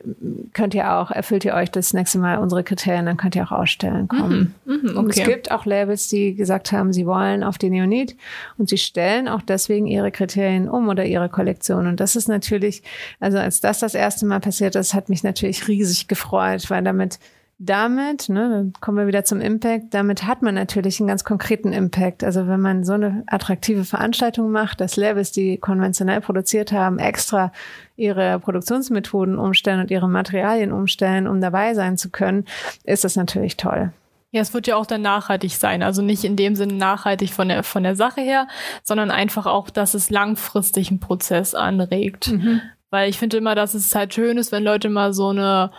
könnt ihr auch, erfüllt ihr euch das nächste Mal unsere Kriterien, dann könnt ihr auch ausstellen kommen. Mhm, mh, okay. Und es gibt auch Labels, die gesagt haben, sie wollen auf die Neonit und sie stellen auch deswegen ihre Kriterien um oder ihre Kollektion. Und das ist natürlich also als das das erste Mal passiert ist, hat mich natürlich riesig gefreut, weil damit damit, ne, dann kommen wir wieder zum Impact, damit hat man natürlich einen ganz konkreten Impact. Also wenn man so eine attraktive Veranstaltung macht, dass Labels, die konventionell produziert haben, extra ihre Produktionsmethoden umstellen und ihre Materialien umstellen, um dabei sein zu können, ist das natürlich toll. Ja, es wird ja auch dann nachhaltig sein. Also nicht in dem Sinne nachhaltig von der, von der Sache her, sondern einfach auch, dass es langfristig einen Prozess anregt. Mhm. Weil ich finde immer, dass es halt schön ist, wenn Leute mal so eine,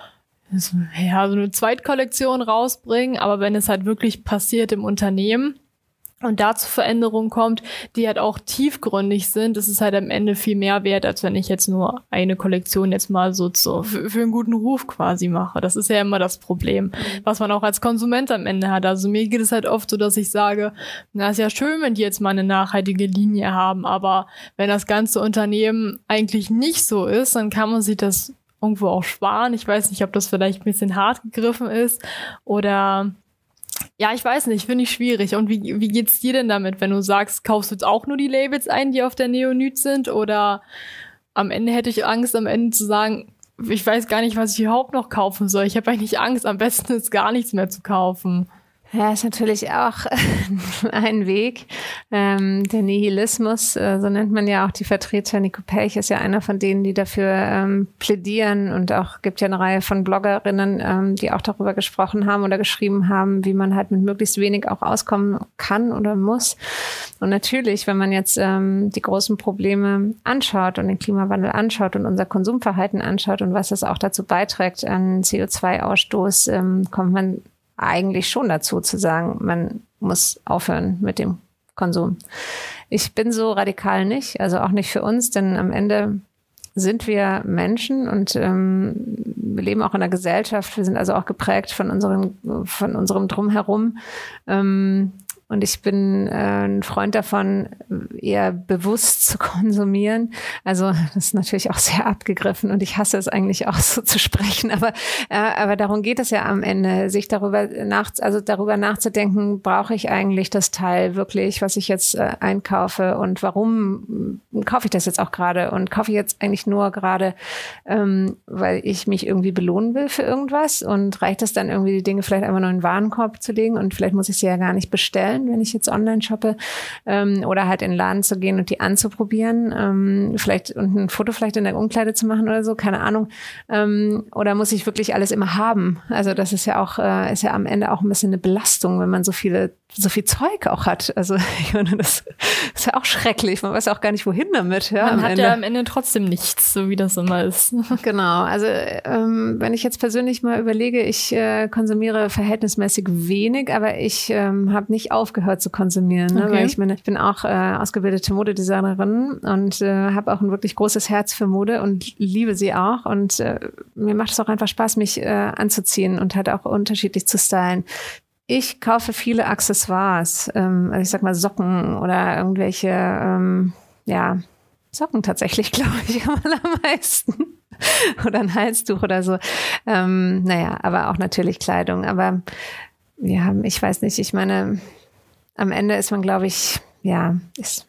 ja, so eine Zweitkollektion rausbringen, aber wenn es halt wirklich passiert im Unternehmen, und dazu Veränderungen kommt, die halt auch tiefgründig sind, ist es halt am Ende viel mehr wert, als wenn ich jetzt nur eine Kollektion jetzt mal so zu, für, für einen guten Ruf quasi mache. Das ist ja immer das Problem, was man auch als Konsument am Ende hat. Also mir geht es halt oft so, dass ich sage, na, ist ja schön, wenn die jetzt mal eine nachhaltige Linie haben, aber wenn das ganze Unternehmen eigentlich nicht so ist, dann kann man sich das irgendwo auch sparen. Ich weiß nicht, ob das vielleicht ein bisschen hart gegriffen ist oder ja, ich weiß nicht, finde ich schwierig. Und wie, wie geht's dir denn damit, wenn du sagst, kaufst du jetzt auch nur die Labels ein, die auf der Neonit sind? Oder am Ende hätte ich Angst, am Ende zu sagen, ich weiß gar nicht, was ich überhaupt noch kaufen soll. Ich habe eigentlich Angst, am besten ist gar nichts mehr zu kaufen. Ja, ist natürlich auch ein Weg. Ähm, der Nihilismus, äh, so nennt man ja auch die Vertreter. Nico Pelch ist ja einer von denen, die dafür ähm, plädieren und auch gibt ja eine Reihe von Bloggerinnen, ähm, die auch darüber gesprochen haben oder geschrieben haben, wie man halt mit möglichst wenig auch auskommen kann oder muss. Und natürlich, wenn man jetzt ähm, die großen Probleme anschaut und den Klimawandel anschaut und unser Konsumverhalten anschaut und was das auch dazu beiträgt an CO2-Ausstoß, ähm, kommt man eigentlich schon dazu zu sagen, man muss aufhören mit dem Konsum. Ich bin so radikal nicht, also auch nicht für uns, denn am Ende sind wir Menschen und ähm, wir leben auch in einer Gesellschaft. Wir sind also auch geprägt von unserem, von unserem Drumherum. Ähm, und ich bin äh, ein Freund davon, eher bewusst zu konsumieren. Also das ist natürlich auch sehr abgegriffen und ich hasse es eigentlich auch so zu sprechen. Aber, äh, aber darum geht es ja am Ende, sich darüber nach, also darüber nachzudenken, brauche ich eigentlich das Teil wirklich, was ich jetzt äh, einkaufe und warum kaufe ich das jetzt auch gerade? Und kaufe ich jetzt eigentlich nur gerade, ähm, weil ich mich irgendwie belohnen will für irgendwas? Und reicht es dann irgendwie, die Dinge vielleicht einfach nur in den Warenkorb zu legen und vielleicht muss ich sie ja gar nicht bestellen? Sein, wenn ich jetzt online shoppe, ähm, oder halt in den Laden zu gehen und die anzuprobieren, ähm, vielleicht und ein Foto vielleicht in der Umkleide zu machen oder so, keine Ahnung. Ähm, oder muss ich wirklich alles immer haben? Also das ist ja auch, äh, ist ja am Ende auch ein bisschen eine Belastung, wenn man so viele so viel Zeug auch hat. Also ich meine, das ist ja auch schrecklich. Man weiß auch gar nicht, wohin damit. Ja, Man hat Ende. ja am Ende trotzdem nichts, so wie das immer ist. Genau. Also ähm, wenn ich jetzt persönlich mal überlege, ich äh, konsumiere verhältnismäßig wenig, aber ich ähm, habe nicht aufgehört zu konsumieren. Ne? Okay. Weil ich meine, ich bin auch äh, ausgebildete Modedesignerin und äh, habe auch ein wirklich großes Herz für Mode und liebe sie auch. Und äh, mir macht es auch einfach Spaß, mich äh, anzuziehen und halt auch unterschiedlich zu stylen. Ich kaufe viele Accessoires, ähm, also ich sag mal Socken oder irgendwelche, ähm, ja, Socken tatsächlich, glaube ich, am allermeisten. oder ein Halstuch oder so. Ähm, naja, aber auch natürlich Kleidung. Aber ja, ich weiß nicht, ich meine, am Ende ist man, glaube ich, ja, ist,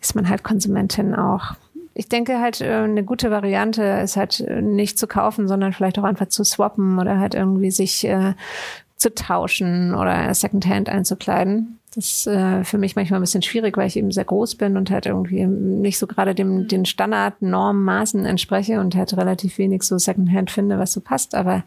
ist man halt Konsumentin auch. Ich denke halt, äh, eine gute Variante ist halt äh, nicht zu kaufen, sondern vielleicht auch einfach zu swappen oder halt irgendwie sich äh, zu tauschen oder Secondhand einzukleiden. Das ist äh, für mich manchmal ein bisschen schwierig, weil ich eben sehr groß bin und halt irgendwie nicht so gerade dem, mhm. den Standard, Normen, Maßen entspreche und halt relativ wenig so Secondhand finde, was so passt. Aber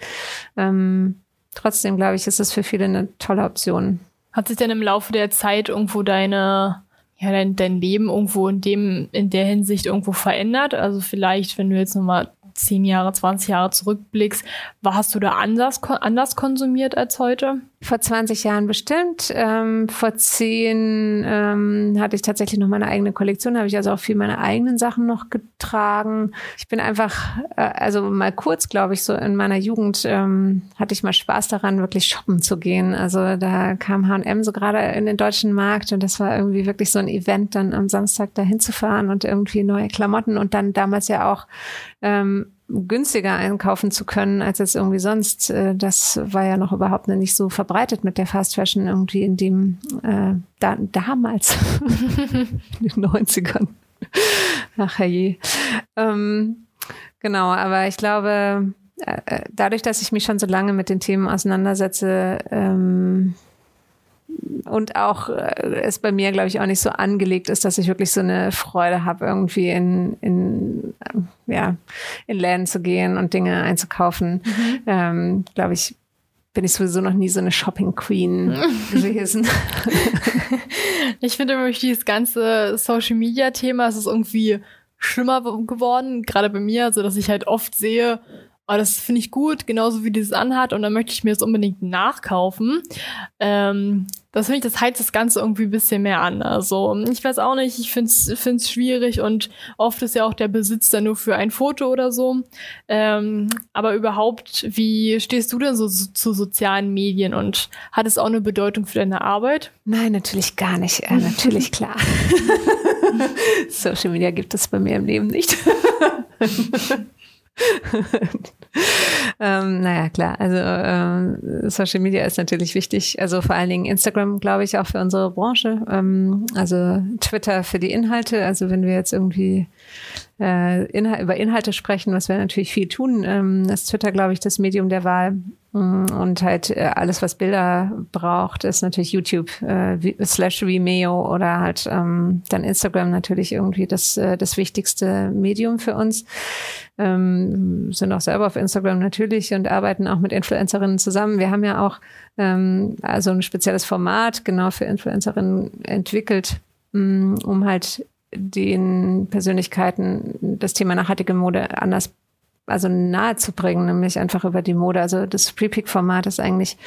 ähm, trotzdem glaube ich, ist es für viele eine tolle Option. Hat sich denn im Laufe der Zeit irgendwo deine ja, dein, dein Leben irgendwo in dem, in der Hinsicht irgendwo verändert? Also vielleicht, wenn du jetzt nochmal zehn Jahre, 20 Jahre zurückblickst, war hast du da anders, anders konsumiert als heute? Vor 20 Jahren bestimmt. Ähm, vor zehn ähm, hatte ich tatsächlich noch meine eigene Kollektion, habe ich also auch viel meine eigenen Sachen noch getragen. Ich bin einfach, äh, also mal kurz, glaube ich, so in meiner Jugend ähm, hatte ich mal Spaß daran, wirklich shoppen zu gehen. Also da kam H&M so gerade in den deutschen Markt und das war irgendwie wirklich so ein Event, dann am Samstag dahin zu fahren und irgendwie neue Klamotten und dann damals ja auch ähm, günstiger einkaufen zu können als jetzt irgendwie sonst. Äh, das war ja noch überhaupt nicht so verbreitet mit der Fast Fashion irgendwie in dem äh, da, damals in den 90ern. Ach je. Ähm, genau, aber ich glaube, äh, äh, dadurch, dass ich mich schon so lange mit den Themen auseinandersetze, ähm, und auch äh, es bei mir, glaube ich, auch nicht so angelegt ist, dass ich wirklich so eine Freude habe, irgendwie in, in, äh, ja, in Läden zu gehen und Dinge einzukaufen. Mhm. Ähm, glaube ich, bin ich sowieso noch nie so eine Shopping Queen gewesen. ich finde nämlich dieses ganze Social Media Thema, es ist irgendwie schlimmer geworden, gerade bei mir, so dass ich halt oft sehe, oh, das finde ich gut, genauso wie dieses anhat und dann möchte ich mir das unbedingt nachkaufen. Ähm, das finde ich, das heizt das Ganze irgendwie ein bisschen mehr an. Also ich weiß auch nicht, ich finde es schwierig und oft ist ja auch der Besitz dann nur für ein Foto oder so. Ähm, aber überhaupt, wie stehst du denn so, so zu sozialen Medien und hat es auch eine Bedeutung für deine Arbeit? Nein, natürlich gar nicht. Äh, natürlich klar. Social Media gibt es bei mir im Leben nicht. ähm, naja, klar. Also ähm, Social Media ist natürlich wichtig. Also vor allen Dingen Instagram, glaube ich, auch für unsere Branche. Ähm, also Twitter für die Inhalte. Also wenn wir jetzt irgendwie äh, Inhal über Inhalte sprechen, was wir natürlich viel tun, ähm, ist Twitter, glaube ich, das Medium der Wahl. Mm, und halt äh, alles, was Bilder braucht, ist natürlich YouTube äh, slash Vimeo oder halt ähm, dann Instagram natürlich irgendwie das, äh, das wichtigste Medium für uns. Ähm, sind auch selber auf Instagram natürlich und arbeiten auch mit Influencerinnen zusammen. Wir haben ja auch ähm, also ein spezielles Format genau für Influencerinnen entwickelt, mm, um halt den Persönlichkeiten das Thema nachhaltige Mode anders also nahe zu bringen, nämlich einfach über die Mode. Also das Pre-Pick-Format ist eigentlich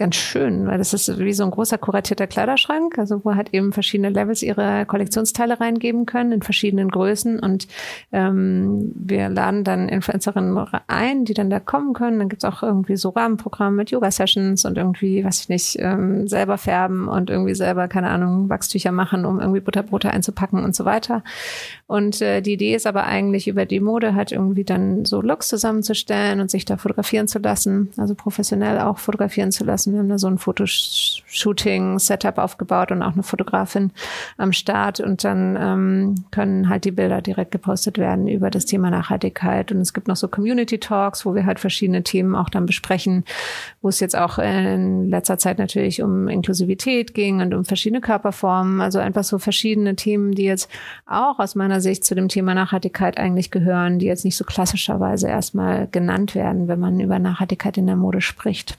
ganz schön, weil das ist wie so ein großer kuratierter Kleiderschrank, also wo halt eben verschiedene Levels ihre Kollektionsteile reingeben können in verschiedenen Größen und ähm, wir laden dann Influencerinnen ein, die dann da kommen können. Dann gibt's auch irgendwie so Rahmenprogramme mit Yoga-Sessions und irgendwie, was ich nicht, ähm, selber färben und irgendwie selber, keine Ahnung, Wachstücher machen, um irgendwie Butterbrote einzupacken und so weiter. Und äh, die Idee ist aber eigentlich über die Mode halt irgendwie dann so Looks zusammenzustellen und sich da fotografieren zu lassen, also professionell auch fotografieren zu lassen wir haben da so ein Fotoshooting-Setup aufgebaut und auch eine Fotografin am Start. Und dann ähm, können halt die Bilder direkt gepostet werden über das Thema Nachhaltigkeit. Und es gibt noch so Community Talks, wo wir halt verschiedene Themen auch dann besprechen, wo es jetzt auch in letzter Zeit natürlich um Inklusivität ging und um verschiedene Körperformen. Also einfach so verschiedene Themen, die jetzt auch aus meiner Sicht zu dem Thema Nachhaltigkeit eigentlich gehören, die jetzt nicht so klassischerweise erstmal genannt werden, wenn man über Nachhaltigkeit in der Mode spricht.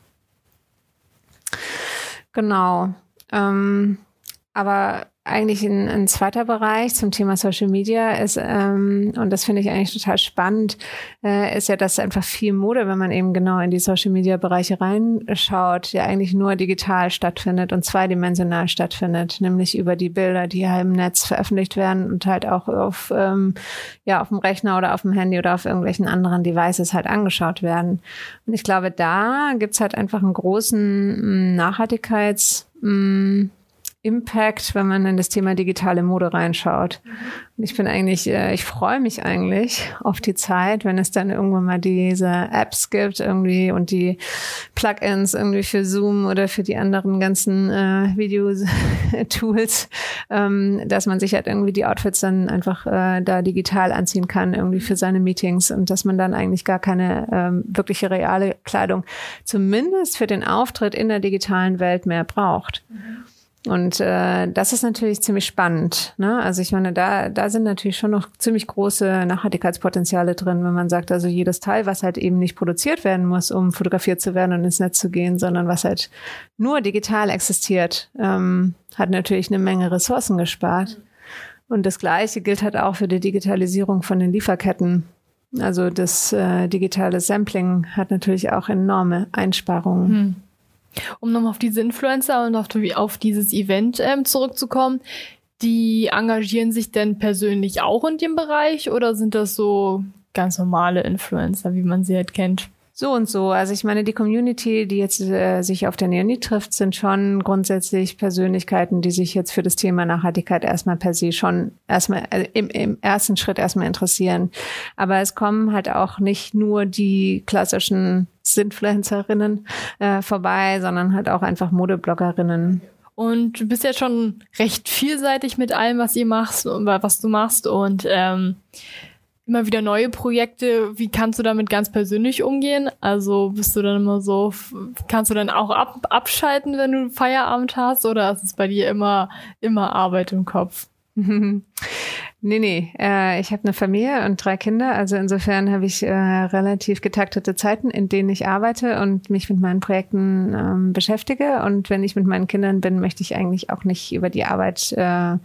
Genau. Ähm, aber eigentlich ein, ein zweiter Bereich zum Thema Social Media ist, ähm, und das finde ich eigentlich total spannend, äh, ist ja, dass einfach viel Mode, wenn man eben genau in die Social Media Bereiche reinschaut, ja eigentlich nur digital stattfindet und zweidimensional stattfindet, nämlich über die Bilder, die ja im Netz veröffentlicht werden und halt auch auf, ähm, ja, auf dem Rechner oder auf dem Handy oder auf irgendwelchen anderen Devices halt angeschaut werden. Und ich glaube, da gibt's halt einfach einen großen mm, Nachhaltigkeits, mh, mm, Impact, wenn man in das Thema digitale Mode reinschaut. Und ich bin eigentlich, äh, ich freue mich eigentlich auf die Zeit, wenn es dann irgendwann mal diese Apps gibt irgendwie und die Plugins irgendwie für Zoom oder für die anderen ganzen äh, Video-Tools, ähm, dass man sich halt irgendwie die Outfits dann einfach äh, da digital anziehen kann, irgendwie für seine Meetings und dass man dann eigentlich gar keine ähm, wirkliche reale Kleidung, zumindest für den Auftritt in der digitalen Welt mehr braucht. Mhm. Und äh, das ist natürlich ziemlich spannend. Ne? Also ich meine, da, da sind natürlich schon noch ziemlich große Nachhaltigkeitspotenziale drin, wenn man sagt, also jedes Teil, was halt eben nicht produziert werden muss, um fotografiert zu werden und ins Netz zu gehen, sondern was halt nur digital existiert, ähm, hat natürlich eine Menge Ressourcen gespart. Und das Gleiche gilt halt auch für die Digitalisierung von den Lieferketten. Also das äh, digitale Sampling hat natürlich auch enorme Einsparungen. Hm. Um nochmal auf diese Influencer und auf, auf dieses Event ähm, zurückzukommen, die engagieren sich denn persönlich auch in dem Bereich oder sind das so ganz normale Influencer, wie man sie halt kennt? So und so. Also ich meine, die Community, die jetzt äh, sich auf der Neoni trifft, sind schon grundsätzlich Persönlichkeiten, die sich jetzt für das Thema Nachhaltigkeit erstmal per se schon erstmal äh, im, im ersten Schritt erstmal interessieren. Aber es kommen halt auch nicht nur die klassischen Sinfluencerinnen äh, vorbei, sondern halt auch einfach Modebloggerinnen. Und du bist ja schon recht vielseitig mit allem, was ihr machst und was du machst. Und ähm, immer wieder neue Projekte. Wie kannst du damit ganz persönlich umgehen? Also bist du dann immer so, kannst du dann auch ab, abschalten, wenn du Feierabend hast oder ist es bei dir immer, immer Arbeit im Kopf? Nee, nee. Äh, ich habe eine Familie und drei Kinder. Also insofern habe ich äh, relativ getaktete Zeiten, in denen ich arbeite und mich mit meinen Projekten ähm, beschäftige. Und wenn ich mit meinen Kindern bin, möchte ich eigentlich auch nicht über die Arbeit äh,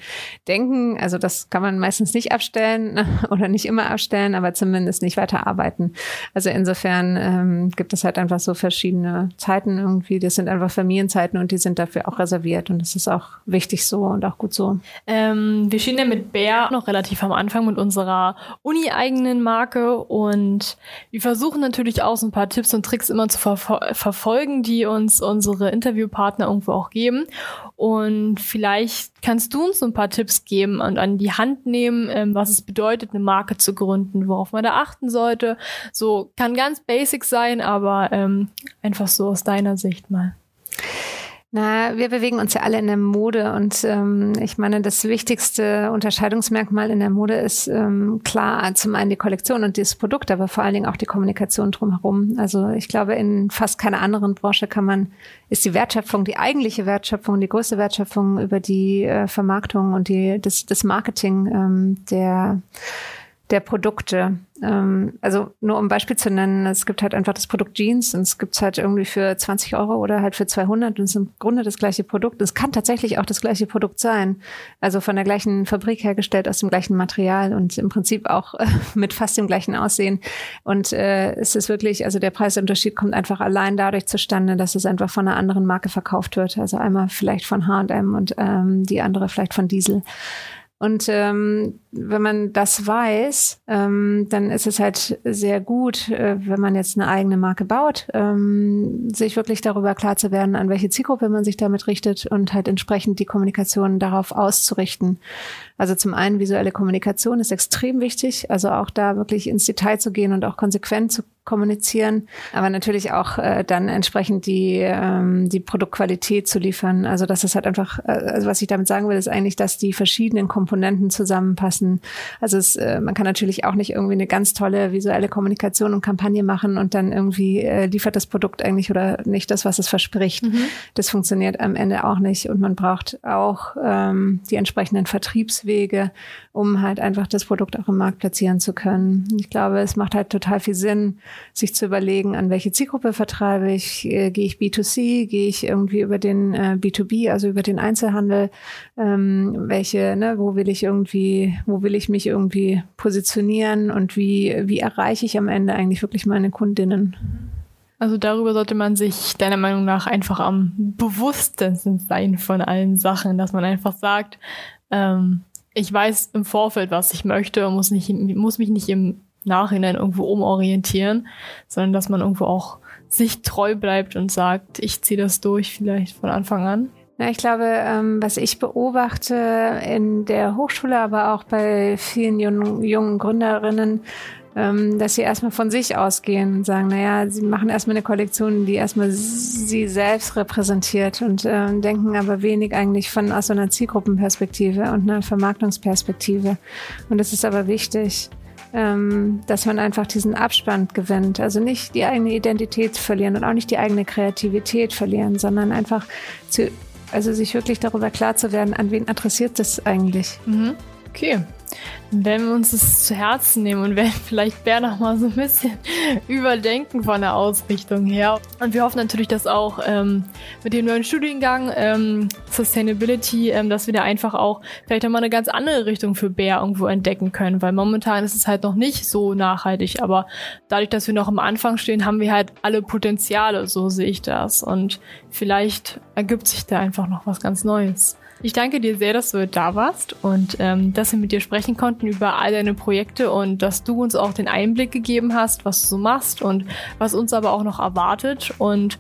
denken. Also das kann man meistens nicht abstellen oder nicht immer abstellen, aber zumindest nicht weiter arbeiten. Also insofern ähm, gibt es halt einfach so verschiedene Zeiten irgendwie. Das sind einfach Familienzeiten und die sind dafür auch reserviert. Und das ist auch wichtig so und auch gut so. Ähm, wir ja mit Bär noch relativ am Anfang mit unserer uni-eigenen Marke und wir versuchen natürlich auch so ein paar Tipps und Tricks immer zu ver verfolgen, die uns unsere Interviewpartner irgendwo auch geben. Und vielleicht kannst du uns so ein paar Tipps geben und an die Hand nehmen, ähm, was es bedeutet, eine Marke zu gründen, worauf man da achten sollte. So kann ganz basic sein, aber ähm, einfach so aus deiner Sicht mal. Na, wir bewegen uns ja alle in der Mode und ähm, ich meine, das wichtigste Unterscheidungsmerkmal in der Mode ist ähm, klar zum einen die Kollektion und das Produkt, aber vor allen Dingen auch die Kommunikation drumherum. Also ich glaube, in fast keiner anderen Branche kann man, ist die Wertschöpfung, die eigentliche Wertschöpfung, die größte Wertschöpfung über die äh, Vermarktung und die, das, das Marketing ähm, der der Produkte. Ähm, also nur um Beispiel zu nennen, es gibt halt einfach das Produkt Jeans und es gibt es halt irgendwie für 20 Euro oder halt für 200 und es ist im Grunde das gleiche Produkt. Es kann tatsächlich auch das gleiche Produkt sein. Also von der gleichen Fabrik hergestellt, aus dem gleichen Material und im Prinzip auch äh, mit fast dem gleichen Aussehen. Und äh, es ist wirklich, also der Preisunterschied kommt einfach allein dadurch zustande, dass es einfach von einer anderen Marke verkauft wird. Also einmal vielleicht von H&M und ähm, die andere vielleicht von Diesel. Und ähm, wenn man das weiß, ähm, dann ist es halt sehr gut, äh, wenn man jetzt eine eigene Marke baut, ähm, sich wirklich darüber klar zu werden, an welche Zielgruppe man sich damit richtet und halt entsprechend die Kommunikation darauf auszurichten. Also zum einen visuelle Kommunikation ist extrem wichtig, also auch da wirklich ins Detail zu gehen und auch konsequent zu kommunizieren, aber natürlich auch äh, dann entsprechend die, ähm, die Produktqualität zu liefern. Also das ist halt einfach, äh, also was ich damit sagen will, ist eigentlich, dass die verschiedenen Komponenten zusammenpassen. Also es, äh, man kann natürlich auch nicht irgendwie eine ganz tolle visuelle Kommunikation und Kampagne machen und dann irgendwie äh, liefert das Produkt eigentlich oder nicht das, was es verspricht. Mhm. Das funktioniert am Ende auch nicht und man braucht auch ähm, die entsprechenden Vertriebswege, um halt einfach das Produkt auch im Markt platzieren zu können. Ich glaube, es macht halt total viel Sinn, sich zu überlegen, an welche Zielgruppe vertreibe ich, äh, gehe ich B2C, gehe ich irgendwie über den äh, B2B, also über den Einzelhandel, ähm, welche, ne, wo will ich irgendwie, wo will ich mich irgendwie positionieren und wie, wie erreiche ich am Ende eigentlich wirklich meine Kundinnen? Also darüber sollte man sich deiner Meinung nach einfach am bewusstesten sein von allen Sachen, dass man einfach sagt, ähm, ich weiß im Vorfeld, was ich möchte und muss, nicht, muss mich nicht im Nachhinein irgendwo umorientieren, sondern dass man irgendwo auch sich treu bleibt und sagt, ich ziehe das durch vielleicht von Anfang an. Na, ich glaube, ähm, was ich beobachte in der Hochschule, aber auch bei vielen jungen, jungen Gründerinnen, ähm, dass sie erstmal von sich ausgehen und sagen, naja, sie machen erstmal eine Kollektion, die erstmal sie selbst repräsentiert und äh, denken aber wenig eigentlich von aus einer Zielgruppenperspektive und einer Vermarktungsperspektive. Und das ist aber wichtig ähm, dass man einfach diesen Abspann gewinnt. Also nicht die eigene Identität verlieren und auch nicht die eigene Kreativität verlieren, sondern einfach zu also sich wirklich darüber klar zu werden, an wen adressiert das eigentlich. Mhm. Okay. Wenn wir uns das zu Herzen nehmen und werden vielleicht Bär noch mal so ein bisschen überdenken von der Ausrichtung her. Und wir hoffen natürlich, dass auch ähm, mit dem neuen Studiengang ähm, Sustainability, ähm, dass wir da einfach auch vielleicht nochmal eine ganz andere Richtung für Bär irgendwo entdecken können, weil momentan ist es halt noch nicht so nachhaltig, aber dadurch, dass wir noch am Anfang stehen, haben wir halt alle Potenziale, so sehe ich das. Und vielleicht ergibt sich da einfach noch was ganz Neues. Ich danke dir sehr, dass du da warst und ähm, dass wir mit dir sprechen konnten über all deine Projekte und dass du uns auch den Einblick gegeben hast, was du machst und was uns aber auch noch erwartet und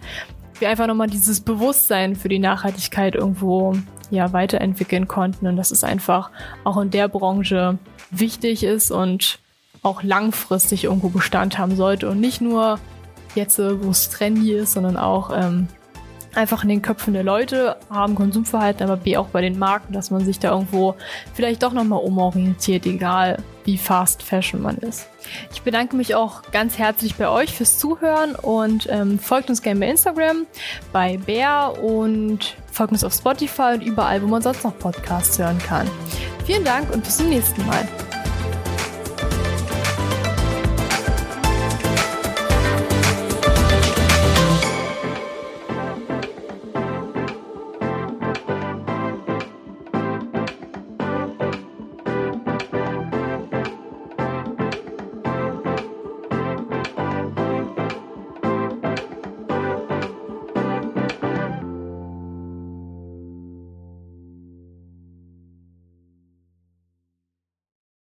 wir einfach nochmal dieses Bewusstsein für die Nachhaltigkeit irgendwo ja weiterentwickeln konnten und dass es einfach auch in der Branche wichtig ist und auch langfristig irgendwo Bestand haben sollte und nicht nur jetzt, wo es trendy ist, sondern auch ähm, einfach in den Köpfen der Leute, haben Konsumverhalten, aber B auch bei den Marken, dass man sich da irgendwo vielleicht doch nochmal umorientiert, egal wie fast Fashion man ist. Ich bedanke mich auch ganz herzlich bei euch fürs Zuhören und ähm, folgt uns gerne bei Instagram, bei Bär und folgt uns auf Spotify und überall, wo man sonst noch Podcasts hören kann. Vielen Dank und bis zum nächsten Mal.